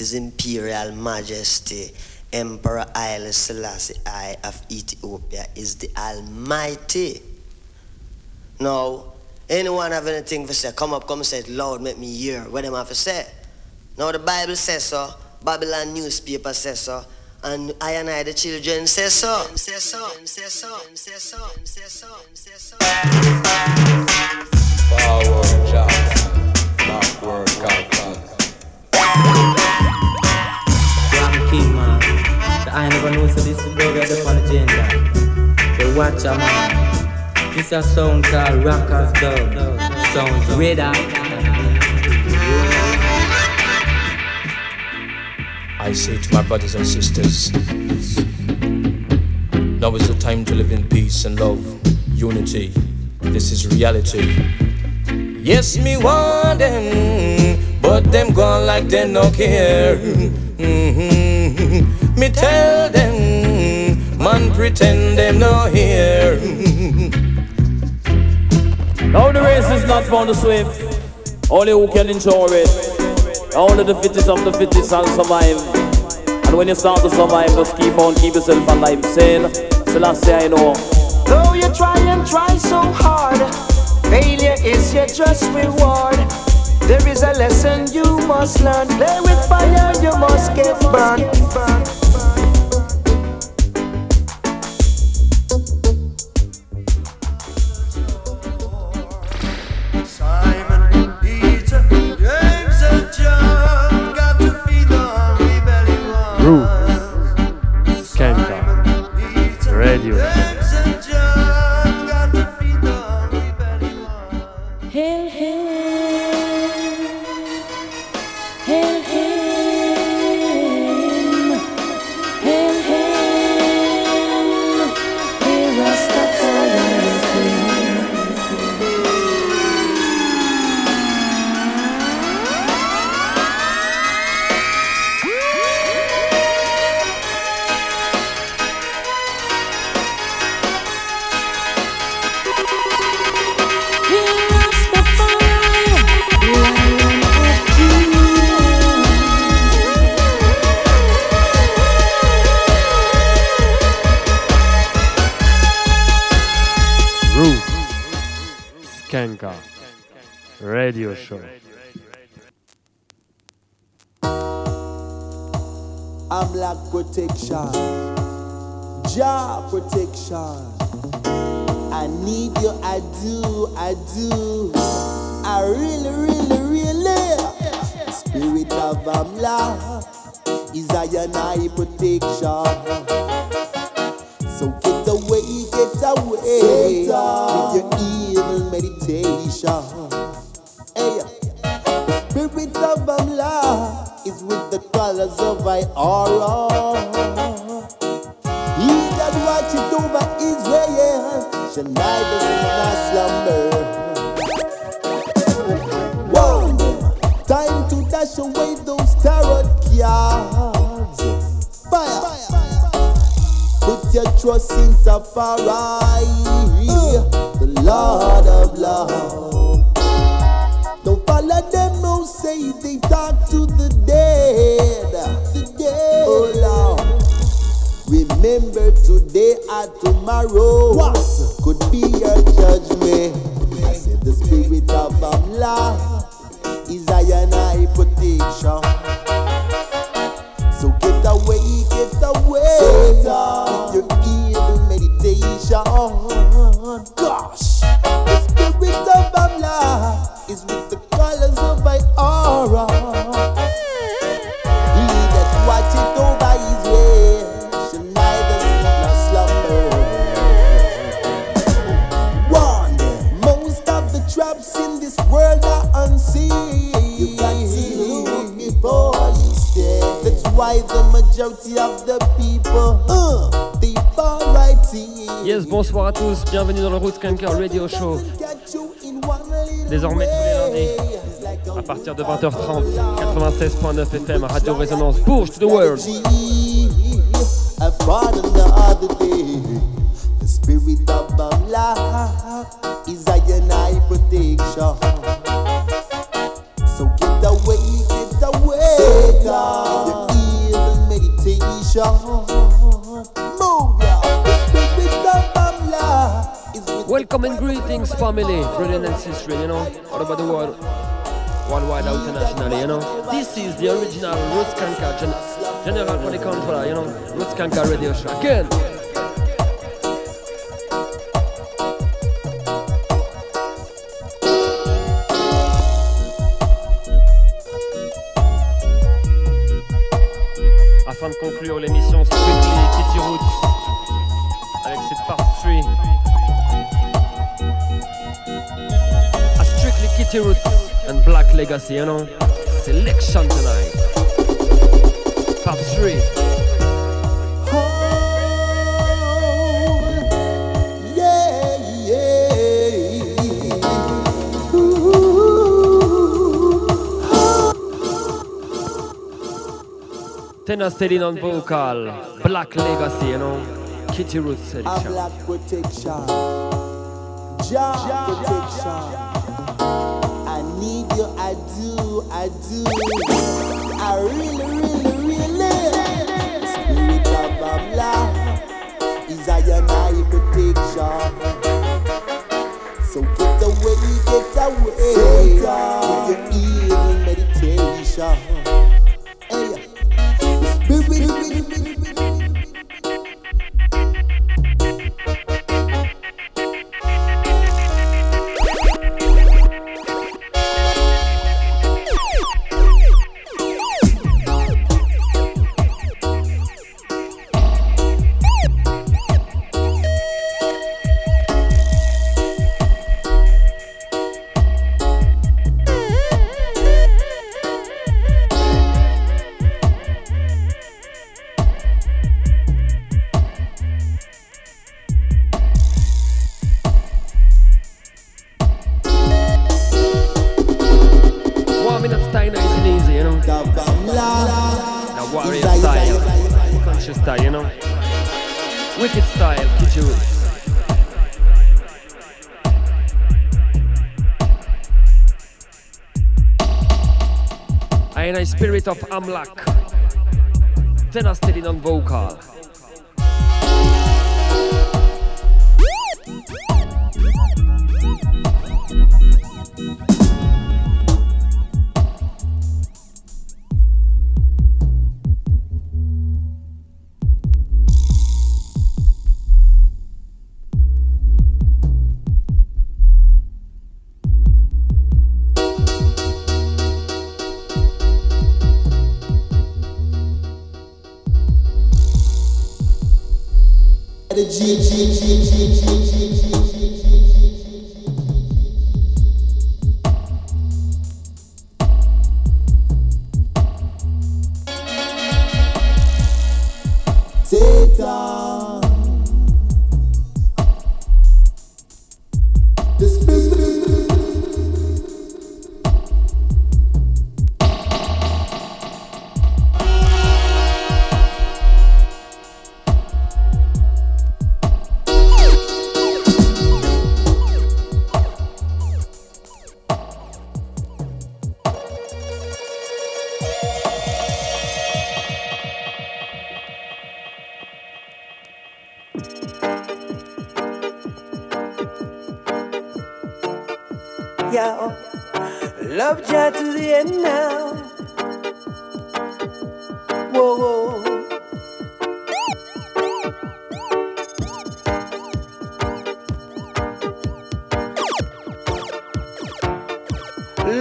His Imperial Majesty, Emperor Haile Selassie I of Ethiopia, is the Almighty. Now, anyone have anything to say, come up, come and say it loud, make me hear what them have to say. Now the Bible says so, Babylon newspaper says so, and I and I the children say so. Say so, say so, say so, say so, say so. Jackson, backward. I never know so this is dog at the agenda. But watch a man. This a sound called Rockers Dub. Sounds radar. I say to my brothers and sisters, now is the time to live in peace and love, unity. This is reality. Yes, me want them, but them gone like they no care. Mhm. Me tell them, man pretend them no hear. Now the race is not for the swift, only who can enjoy it. Only the fittest of the fittest can survive. And when you start to survive, just keep on, keep yourself alive. Sail, Selassie, I know. Though you try and try so hard, failure is your just reward. There is a lesson you must learn. Play with fire, you must get burned. And I protection. So get away, get away with your evil meditation. Hey, spirit of Amlak is with the colors of my aura. He that watcheth over Israel shall neither trust in Tafari, the Lord of love. Don't follow them who say they talk to the dead. The dead. Oh Lord. Remember today and tomorrow what could be your judgment. I said the spirit of Amlak is I and I protection. Bonsoir à tous, bienvenue dans le Root Skanker Radio Show. Désormais tous les lundis, à partir de 20h30, 96.9 FM, Radio Résonance, Bourge to the World. Welcome and greetings, family, brothers and sisters, you know, all over the world, worldwide, internationally, you know. This is the original Roots Skanker, Gen- General the Controller, you know, Roots Skanker radio show. Again. Legacy, you know. Selection tonight. Part 3. Yeah, yeah. Tenor Steady on vocal. Black Legacy, you know. Keety Roots A black protection. Jah protection. Do, I do. I really, really, really. Spirit of Allah is I and I protection. So get away, get away. With your evil meditation. Amlak.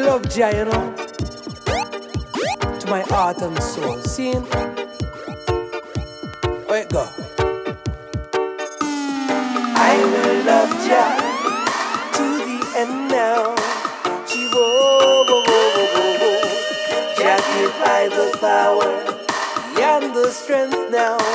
Love Jah, you know, to my heart and soul. Seeing, where it go? I will love Jah to the end now. Jah give I the power and the strength now.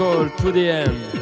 call to the end.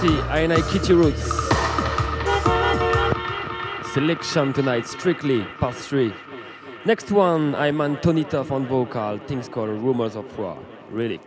Kitty, INI Keety Roots. Selection tonight, strictly part three. Next one, I'm Antonita von Vocal, things called Rumors of War, Relic.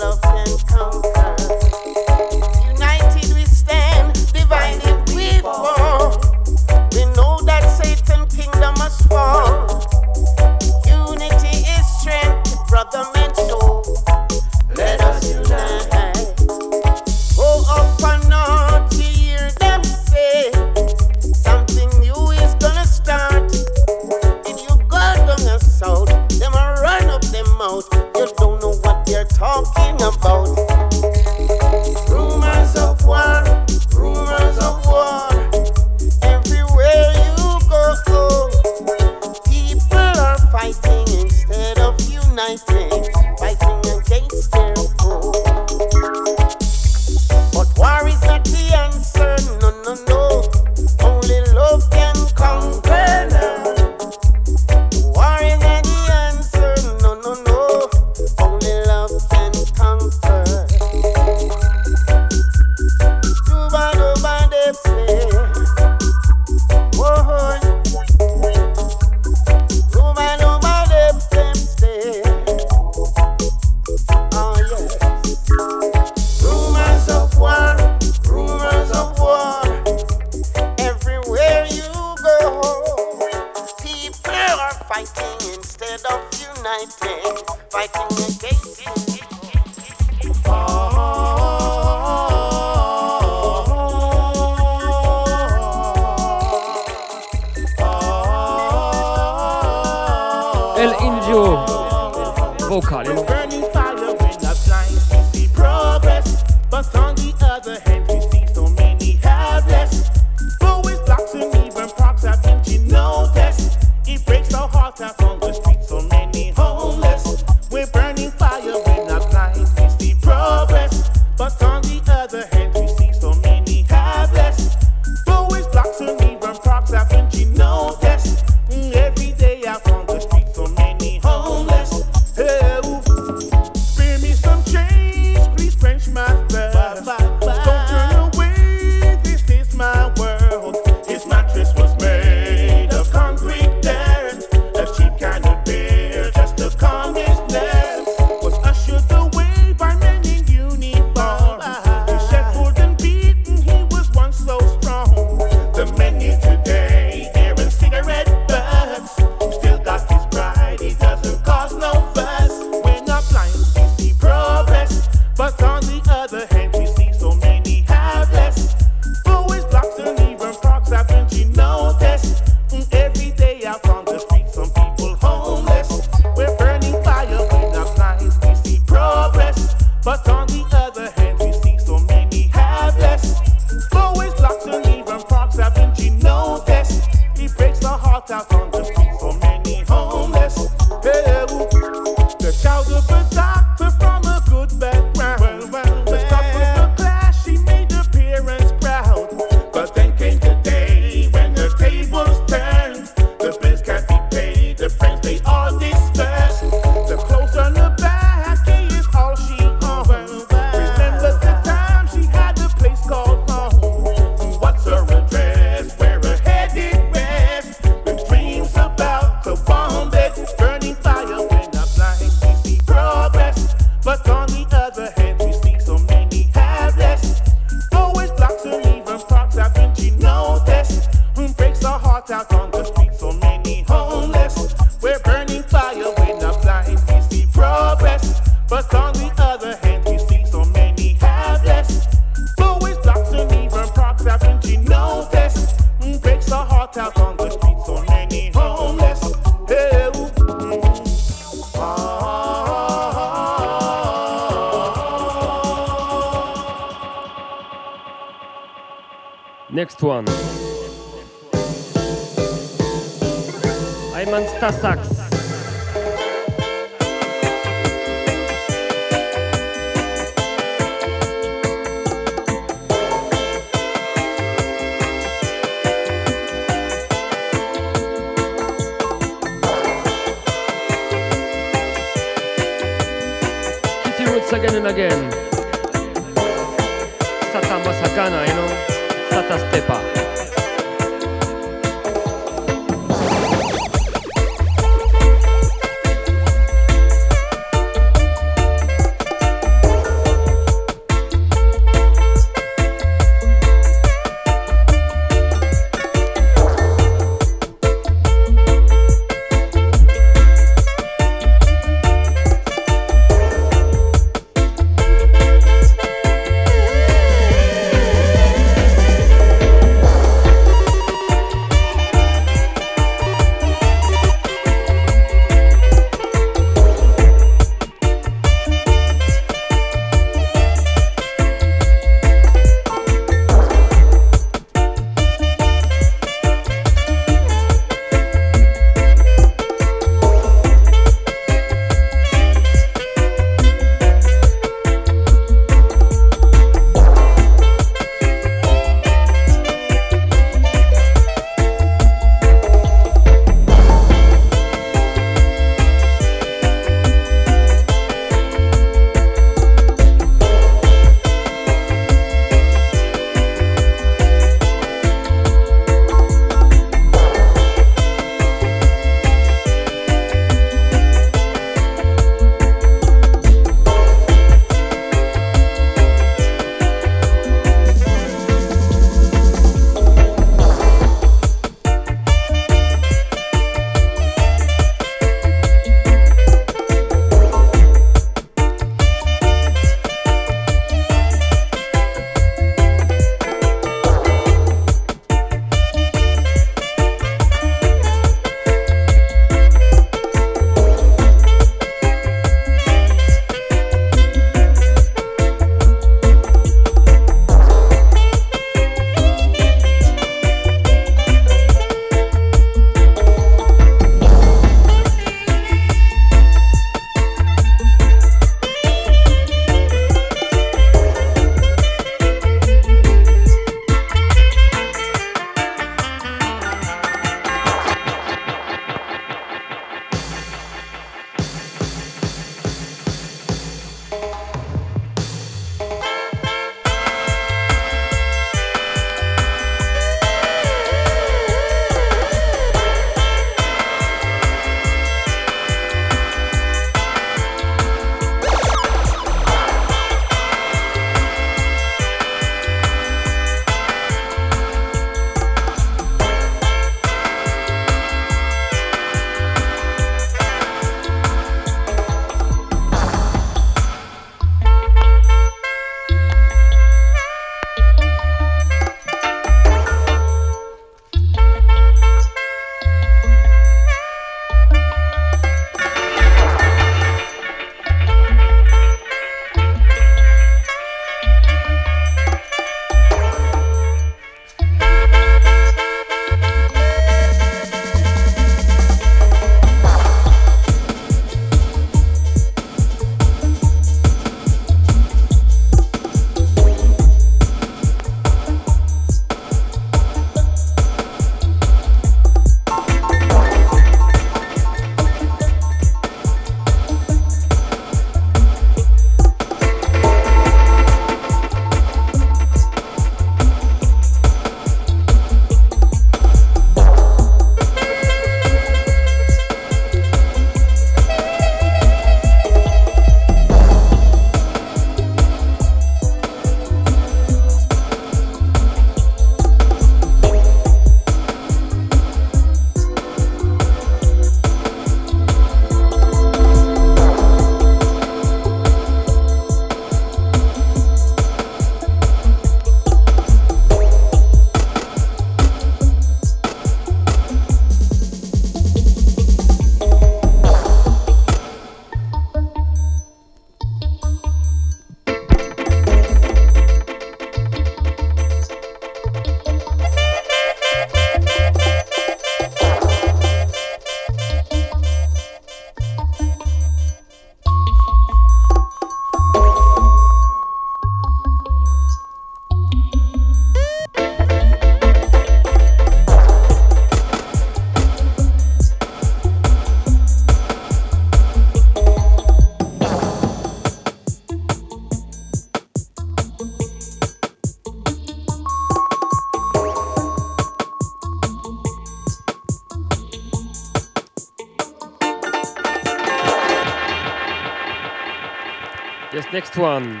Next one.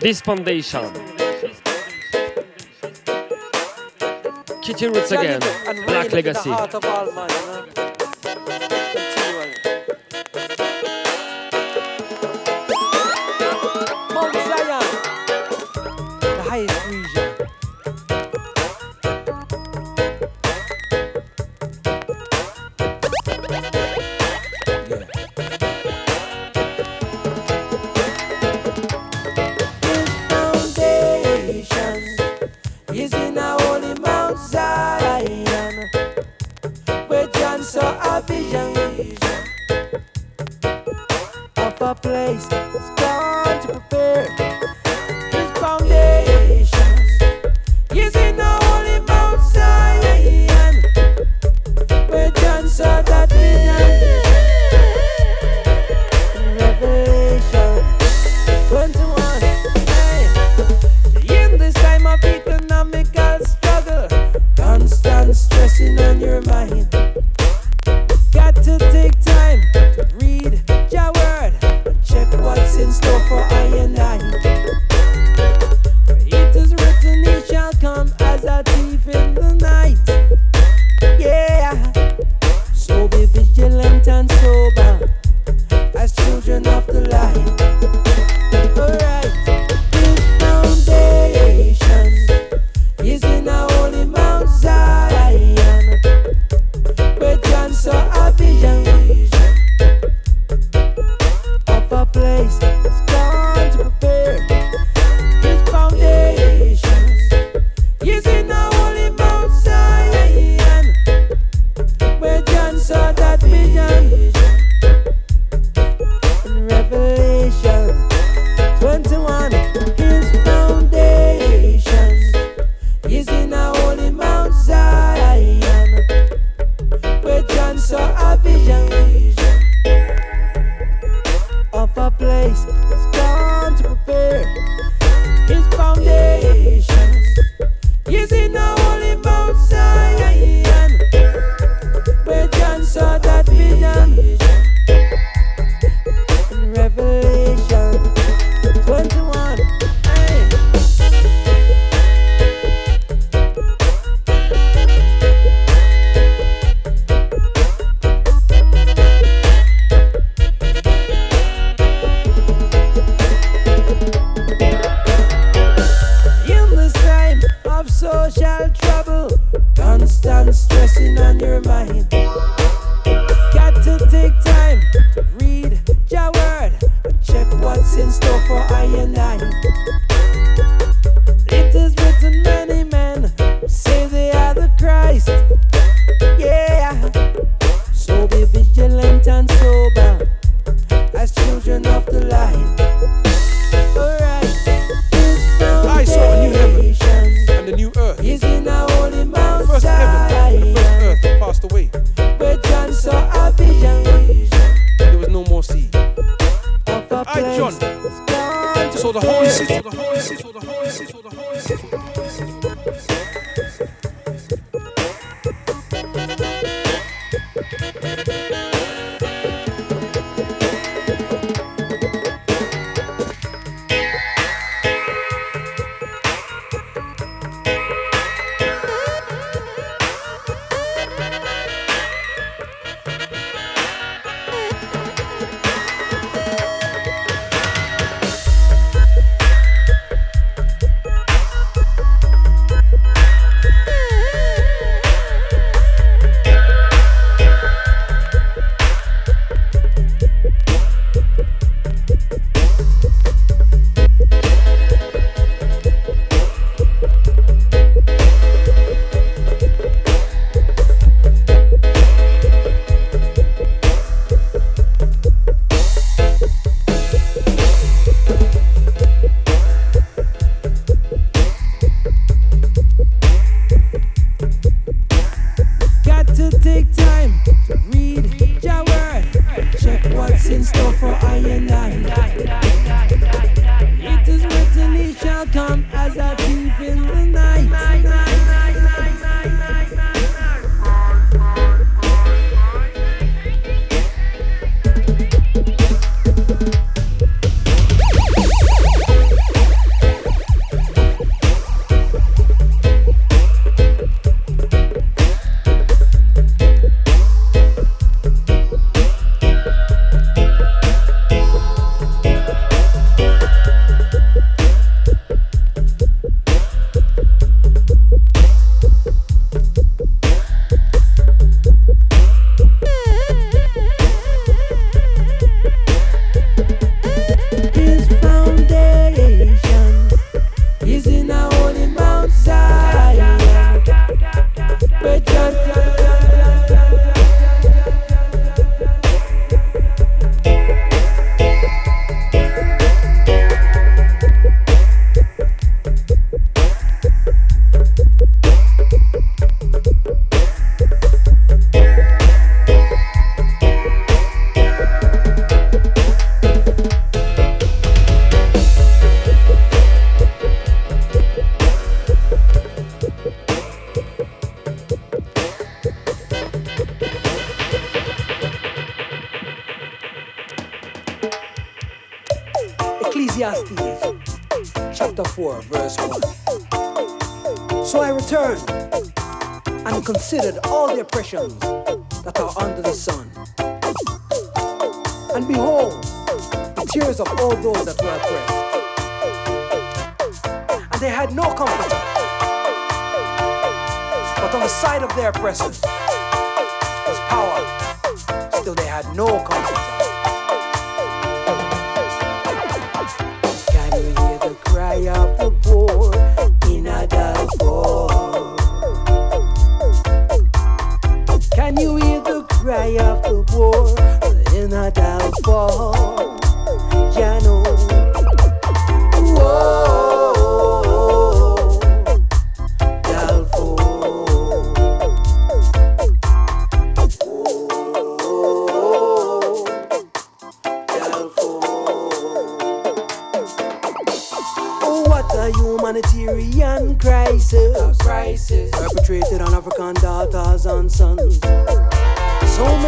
This foundation. Keety Roots again. Black reign in the Legacy.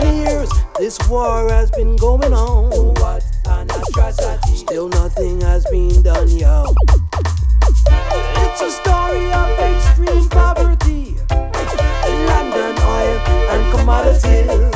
many years this war has been going on. What an atrocity. Still nothing has been done, yo. It's a story of extreme poverty, land and oil and commodities.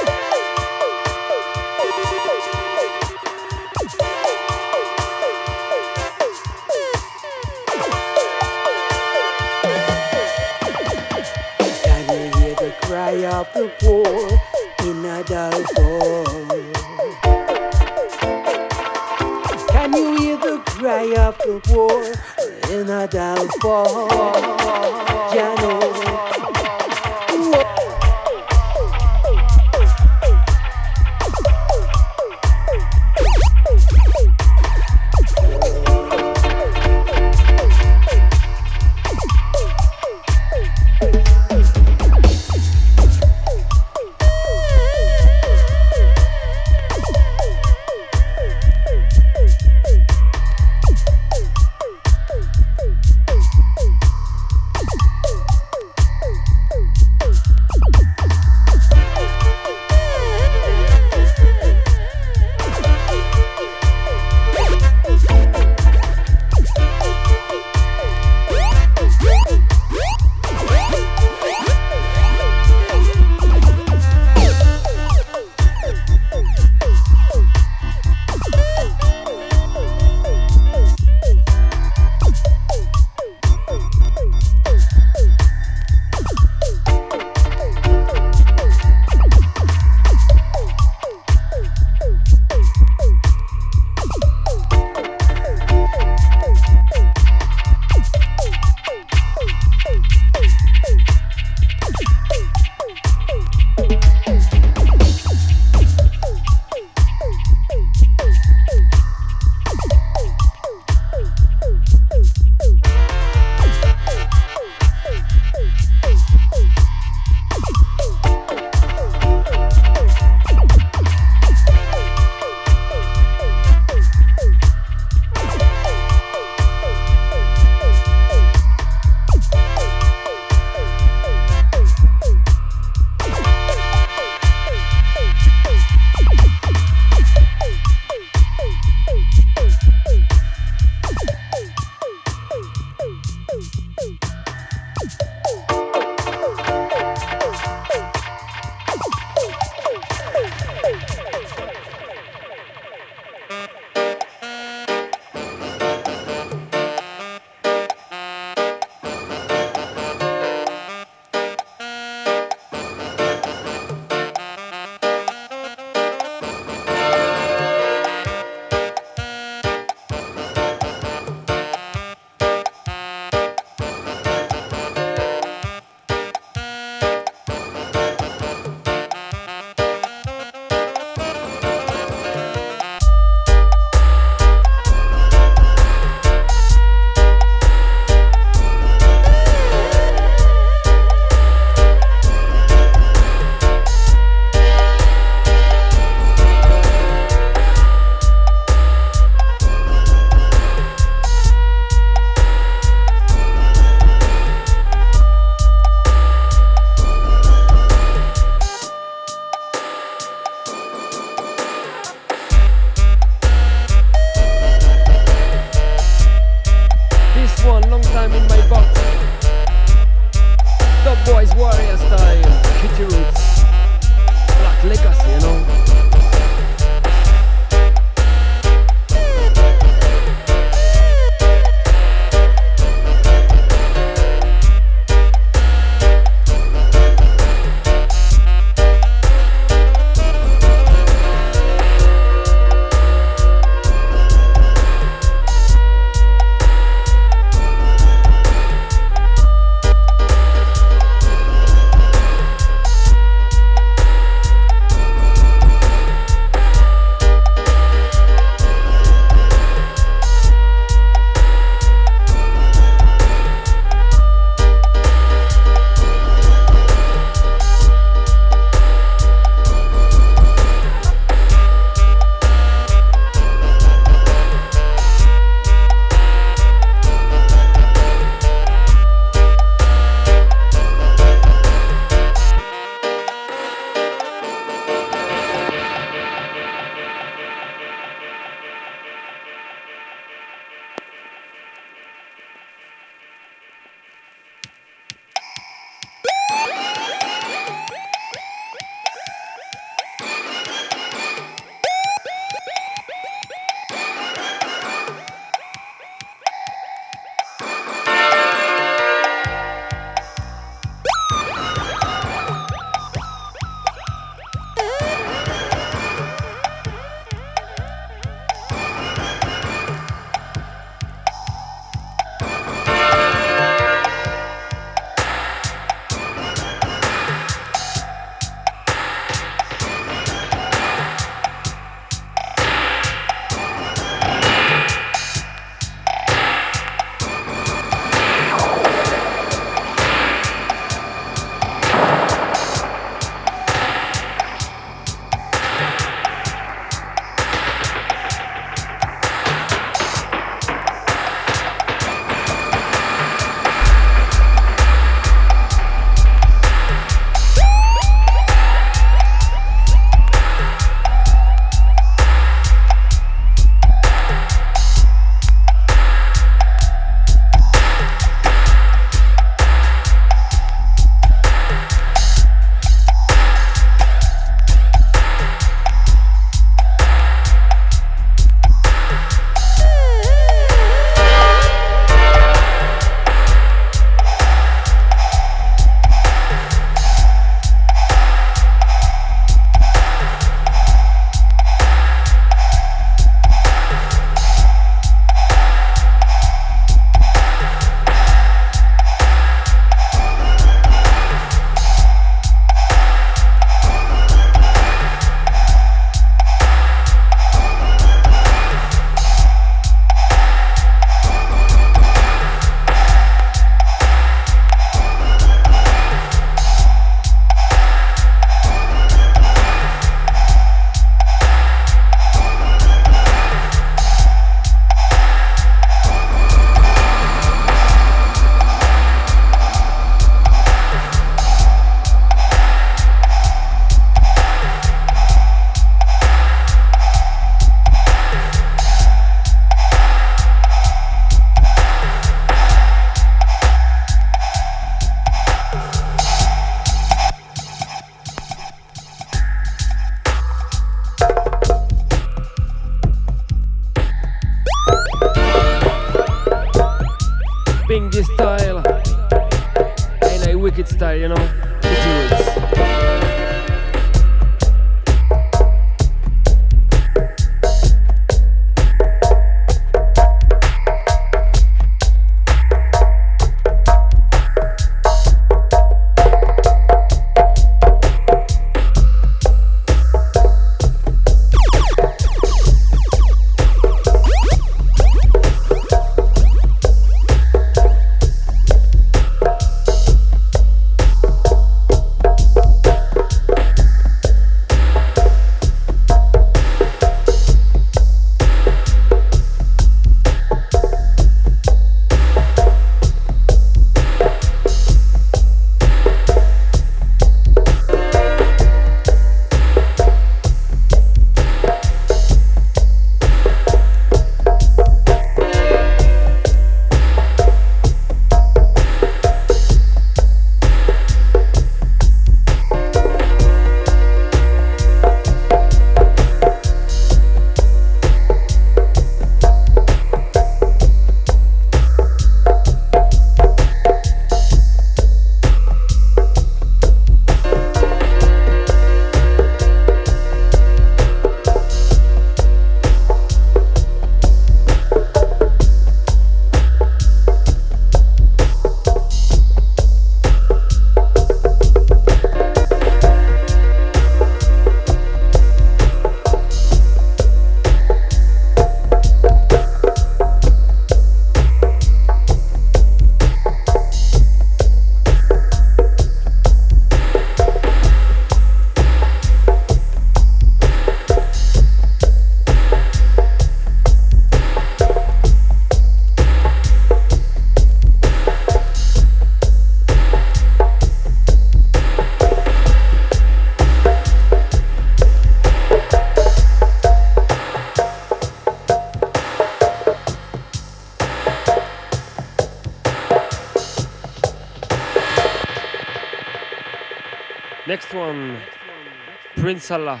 Salah,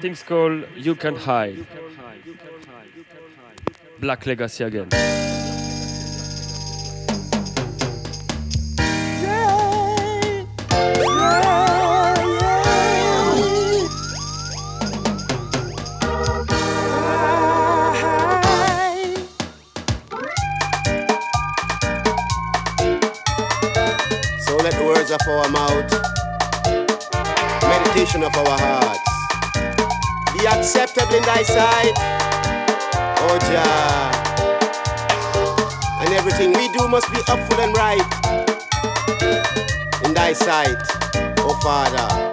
things called You Can Hide. Black Legacy again. Father.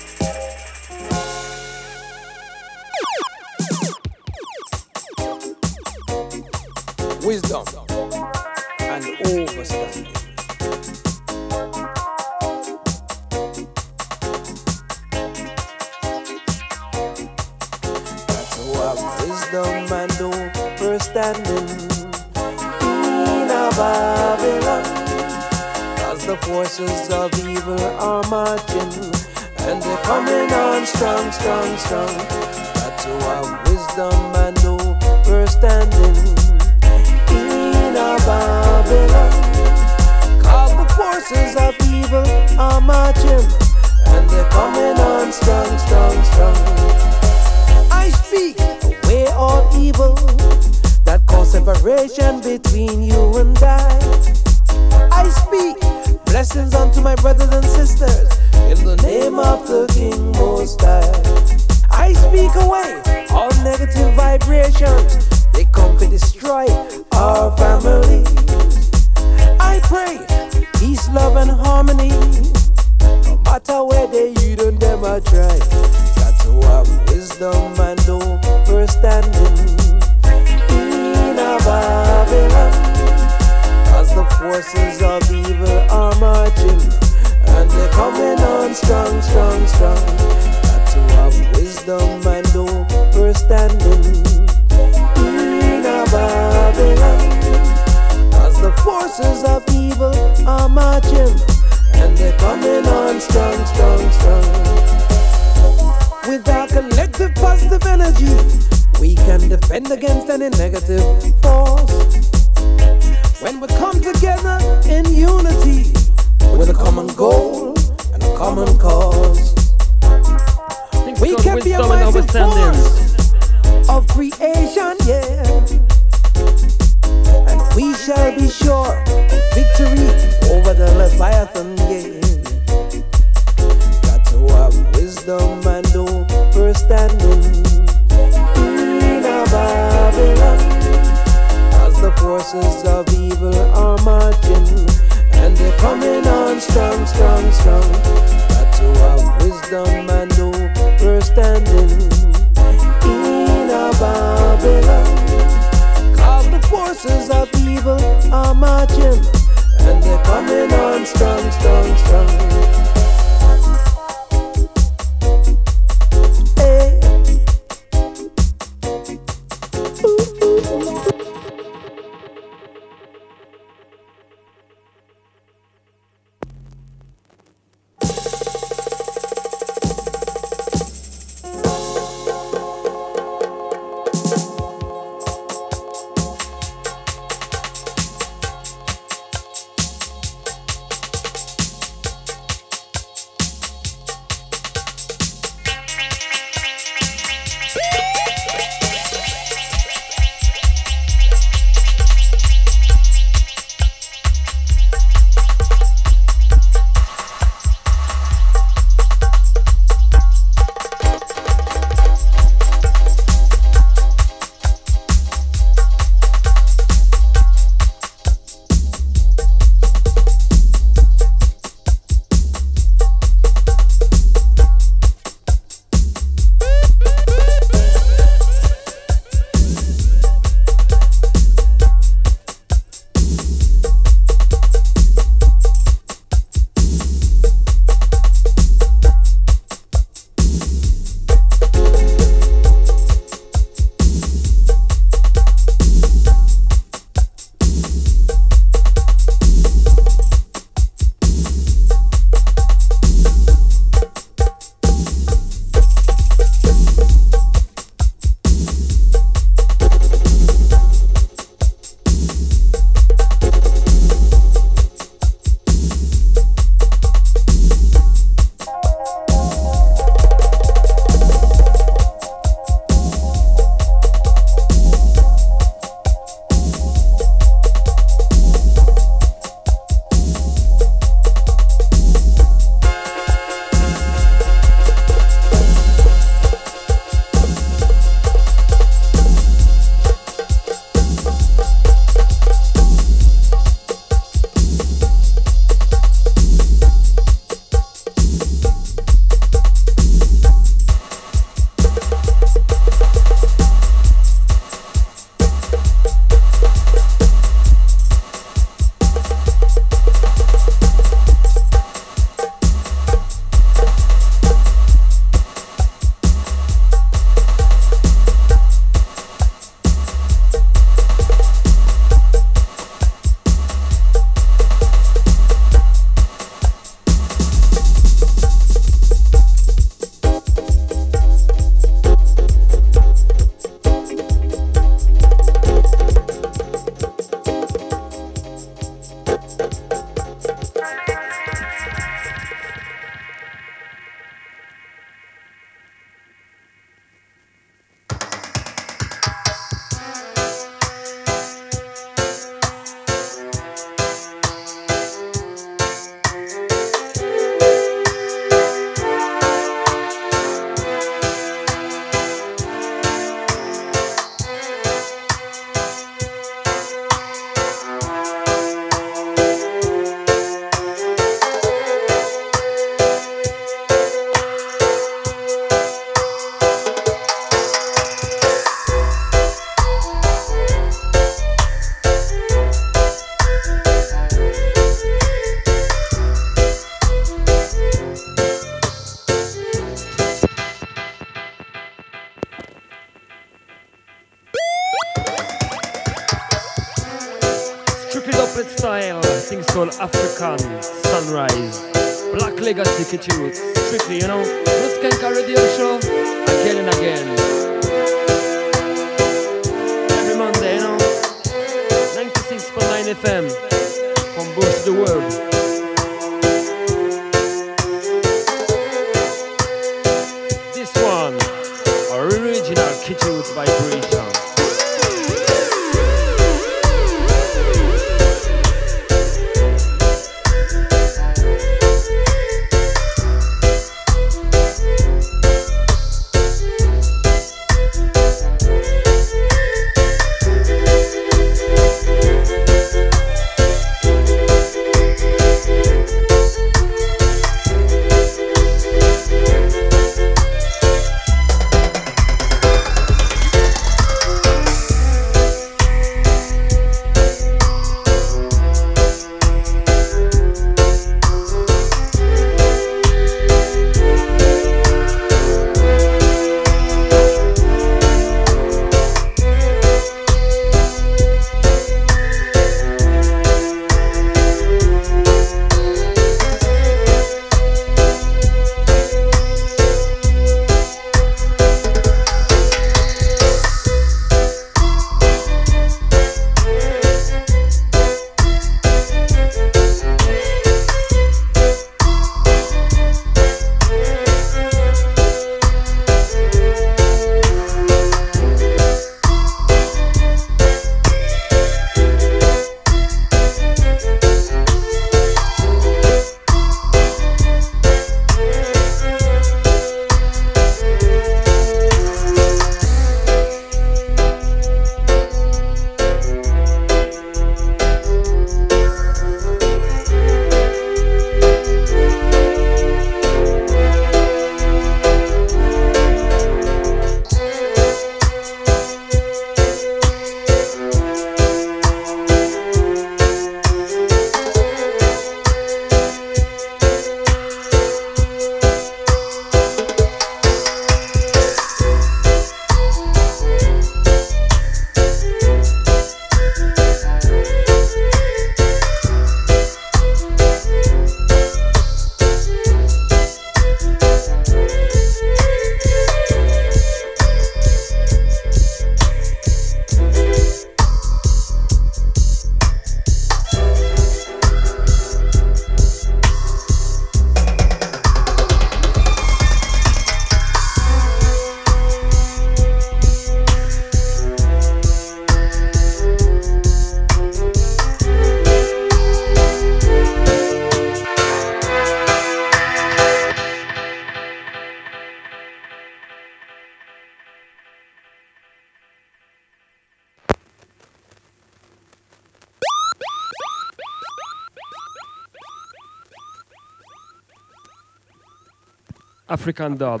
African dub,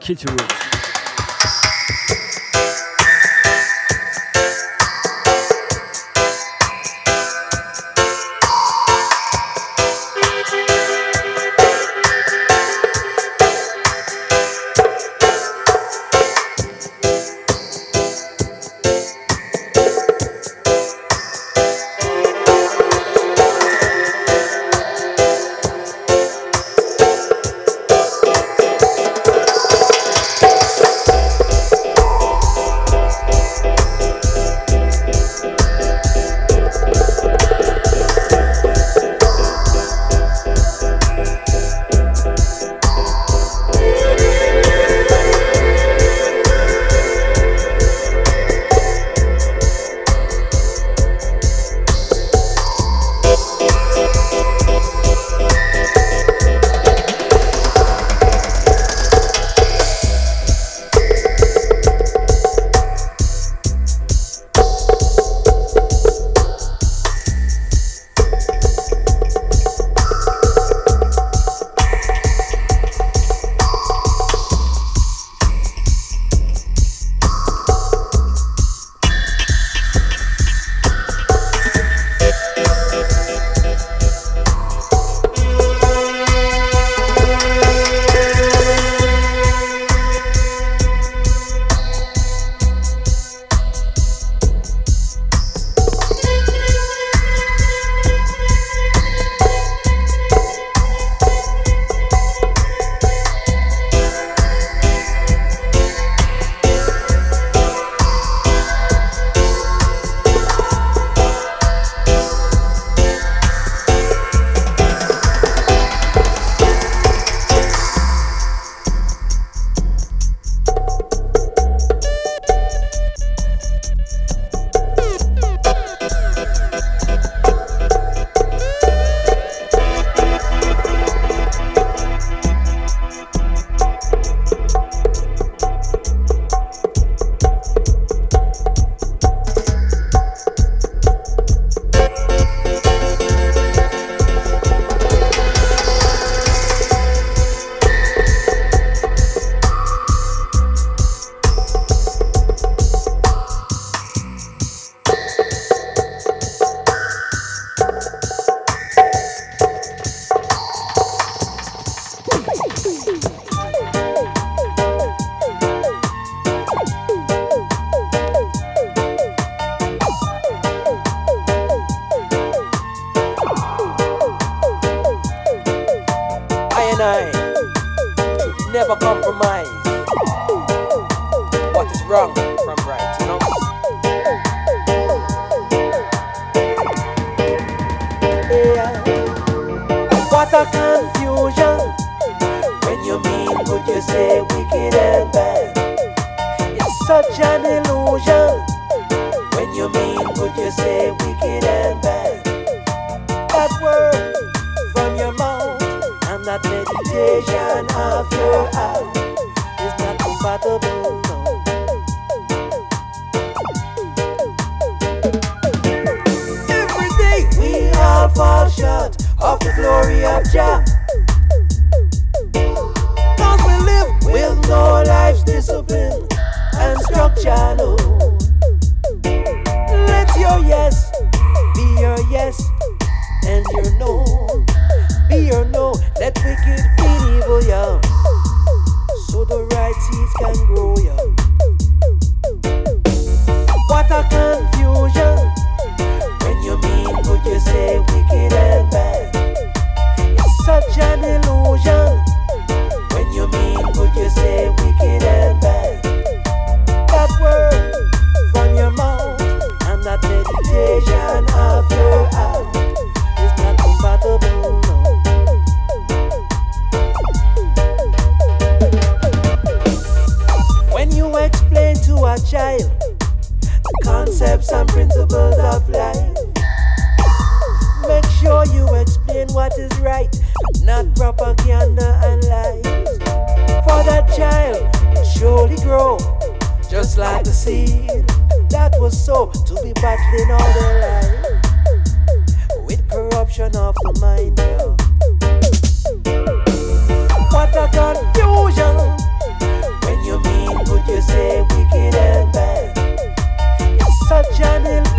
Kitty Roots. child surely grow, just like the seed that was sown to be battling all their life with corruption of the mind. Now. What a confusion! When you mean good, you say wicked and bad. It's such an ill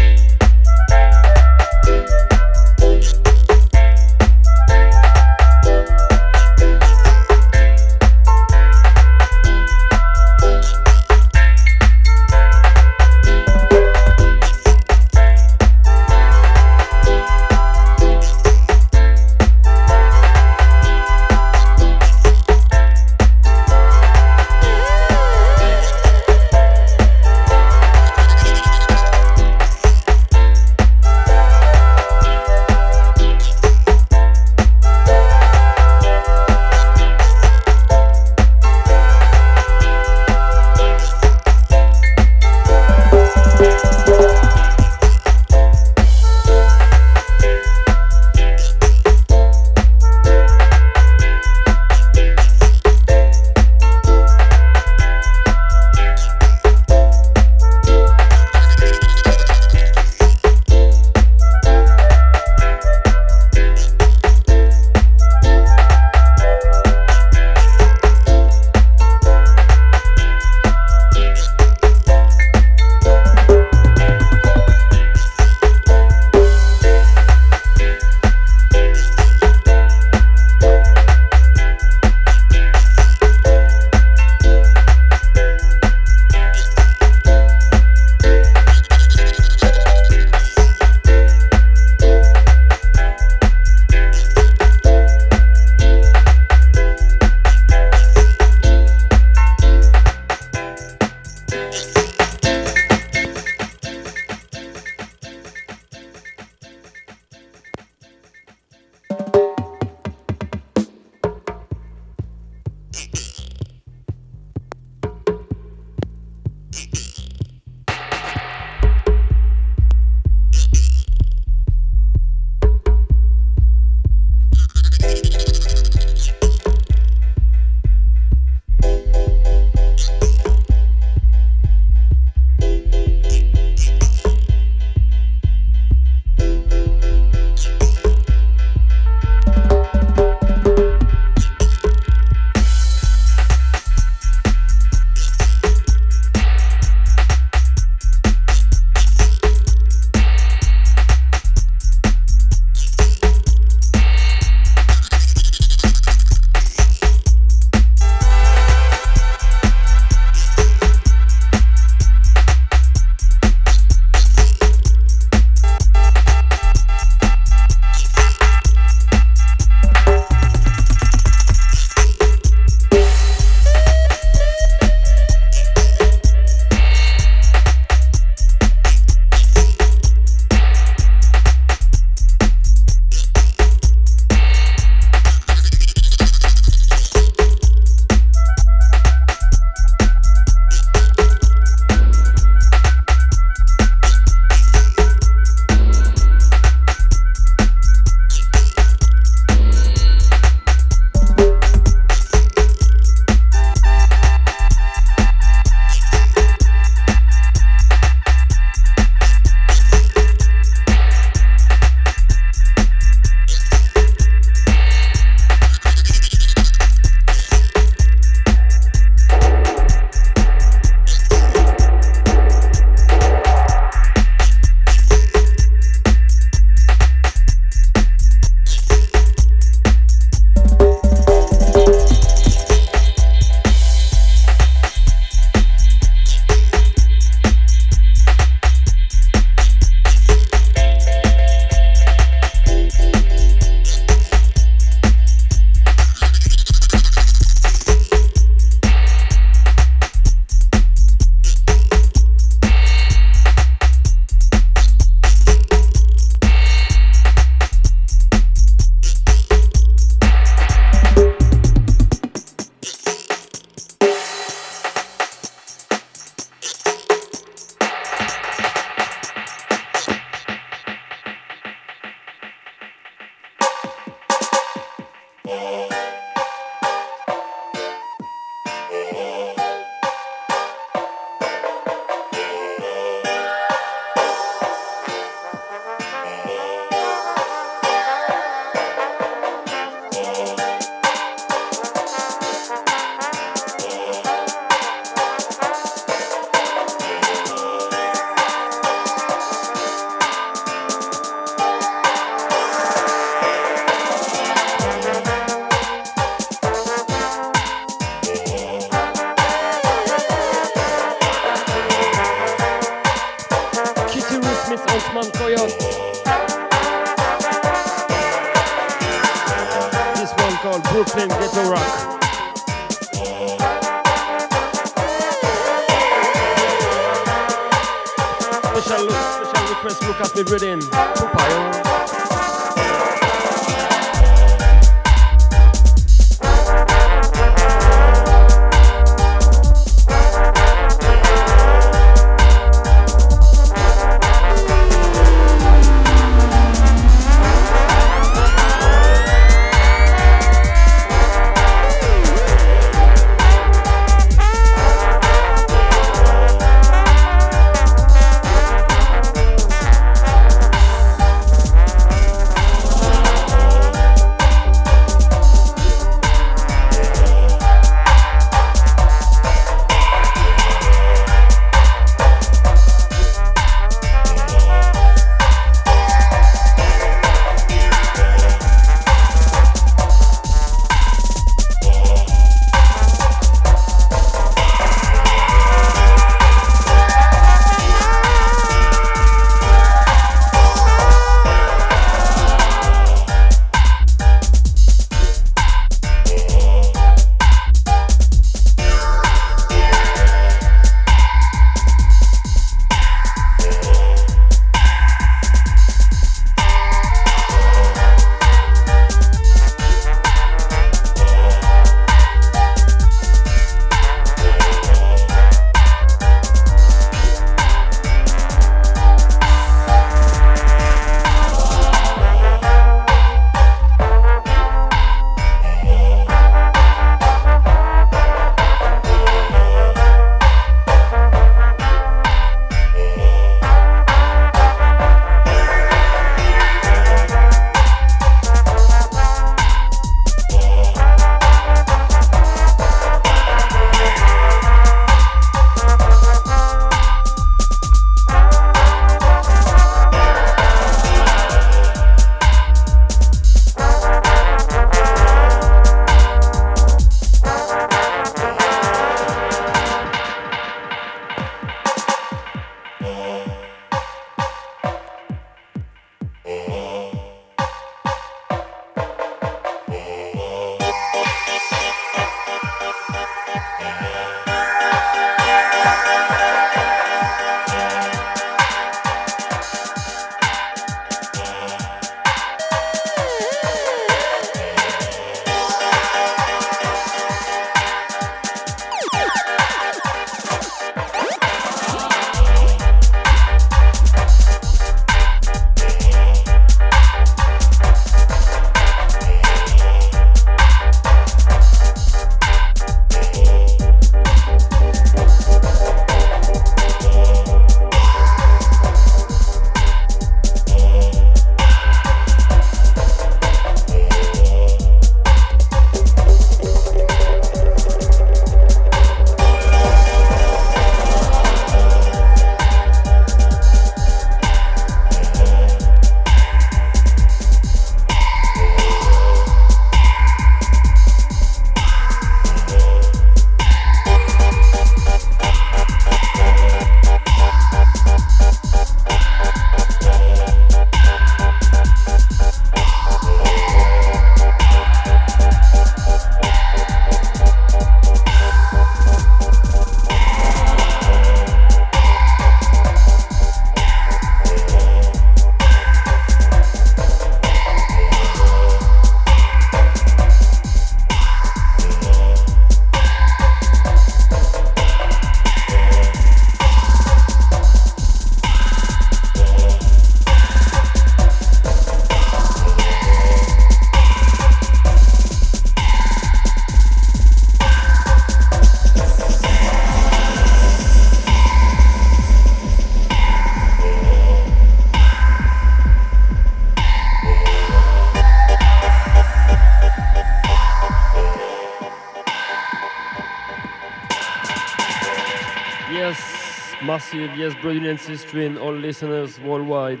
massive, yes, brilliant history in all listeners worldwide.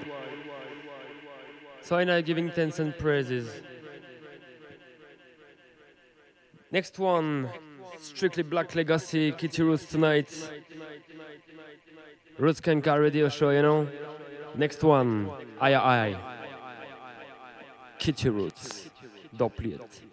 Cyanide giving thanks and praises. Next one, strictly Black Legacy, Keety Roots tonight. Roots Skanker radio show, you know? Next one, I I. Keety Roots. Dopplet.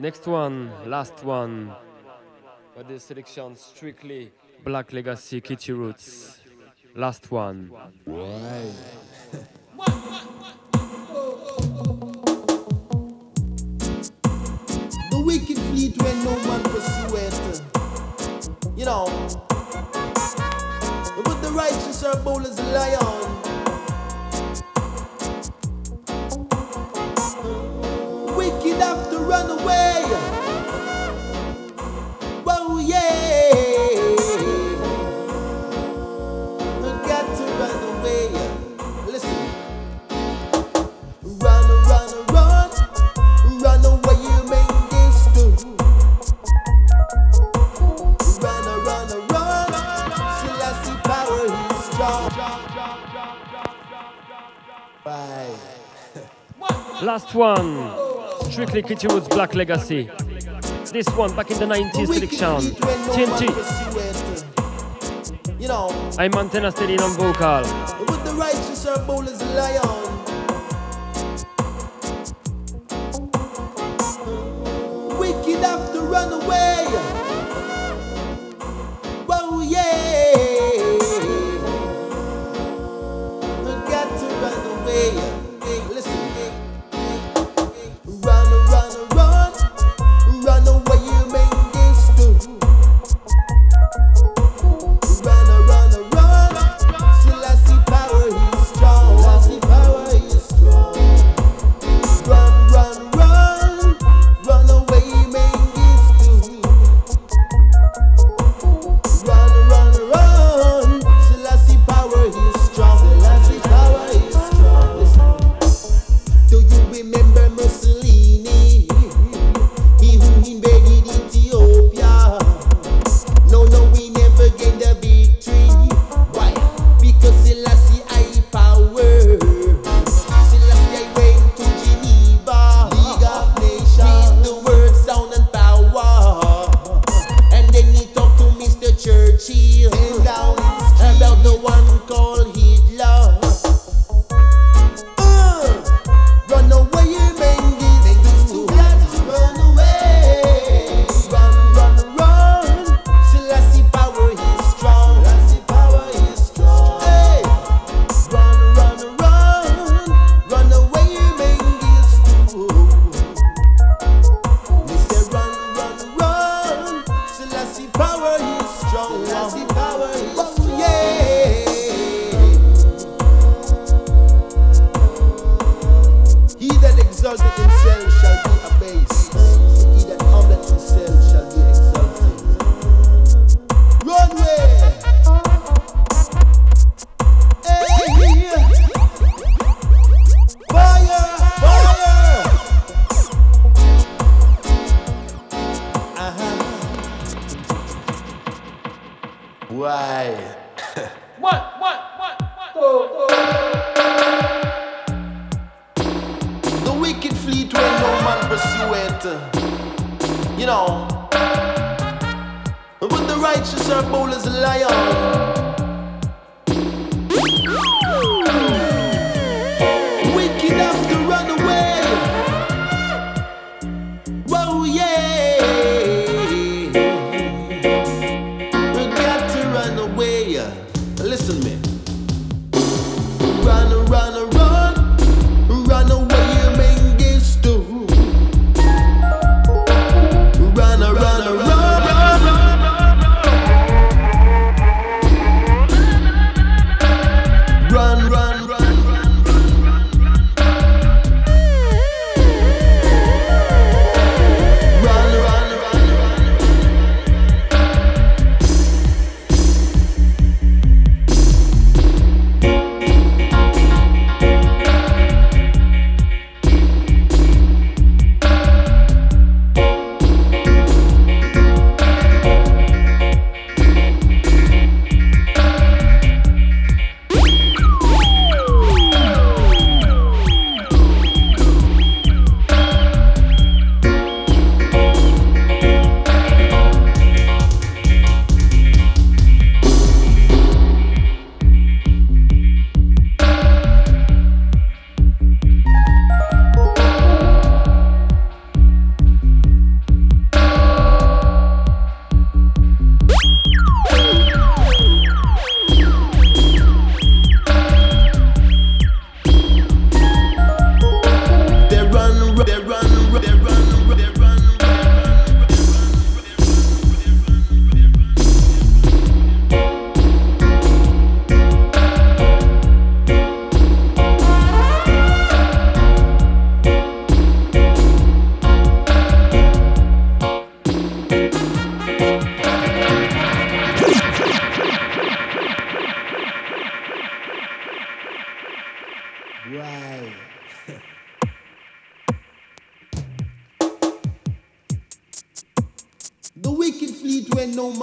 Next one, last one. But this selection strictly Black Legacy Keety Roots. Last one. Right. the wicked fleet when no pursueth. You know. But the righteous are bold as a lion. have to run away. Oh yeah. I got to run away. Listen. Run, run, run. Run away, you may this do. Run, run, run. till I see power is strong. Bye. Last one. Strictly Keety Roots Black Legacy. This one back in the 90s selection. TNT. You know. I'm Montana Stallion on vocal. With the righteous are bold as a lion. Wicked have to run away.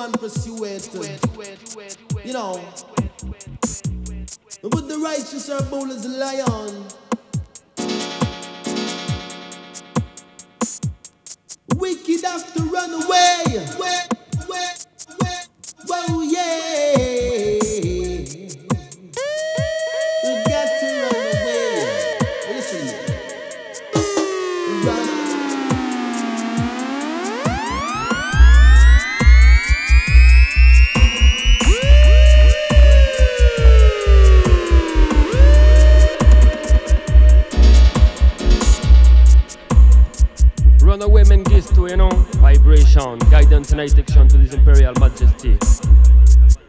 Man pursue it. You know. But the righteous are bold as a lion. Wicked have to run away. Way, way, way. Whoa, yeah. You know, vibration, guidance and addiction to this imperial majesty.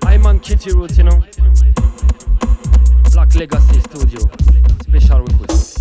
I'm on Keety Roots, you know. Black Legacy Studio, special request.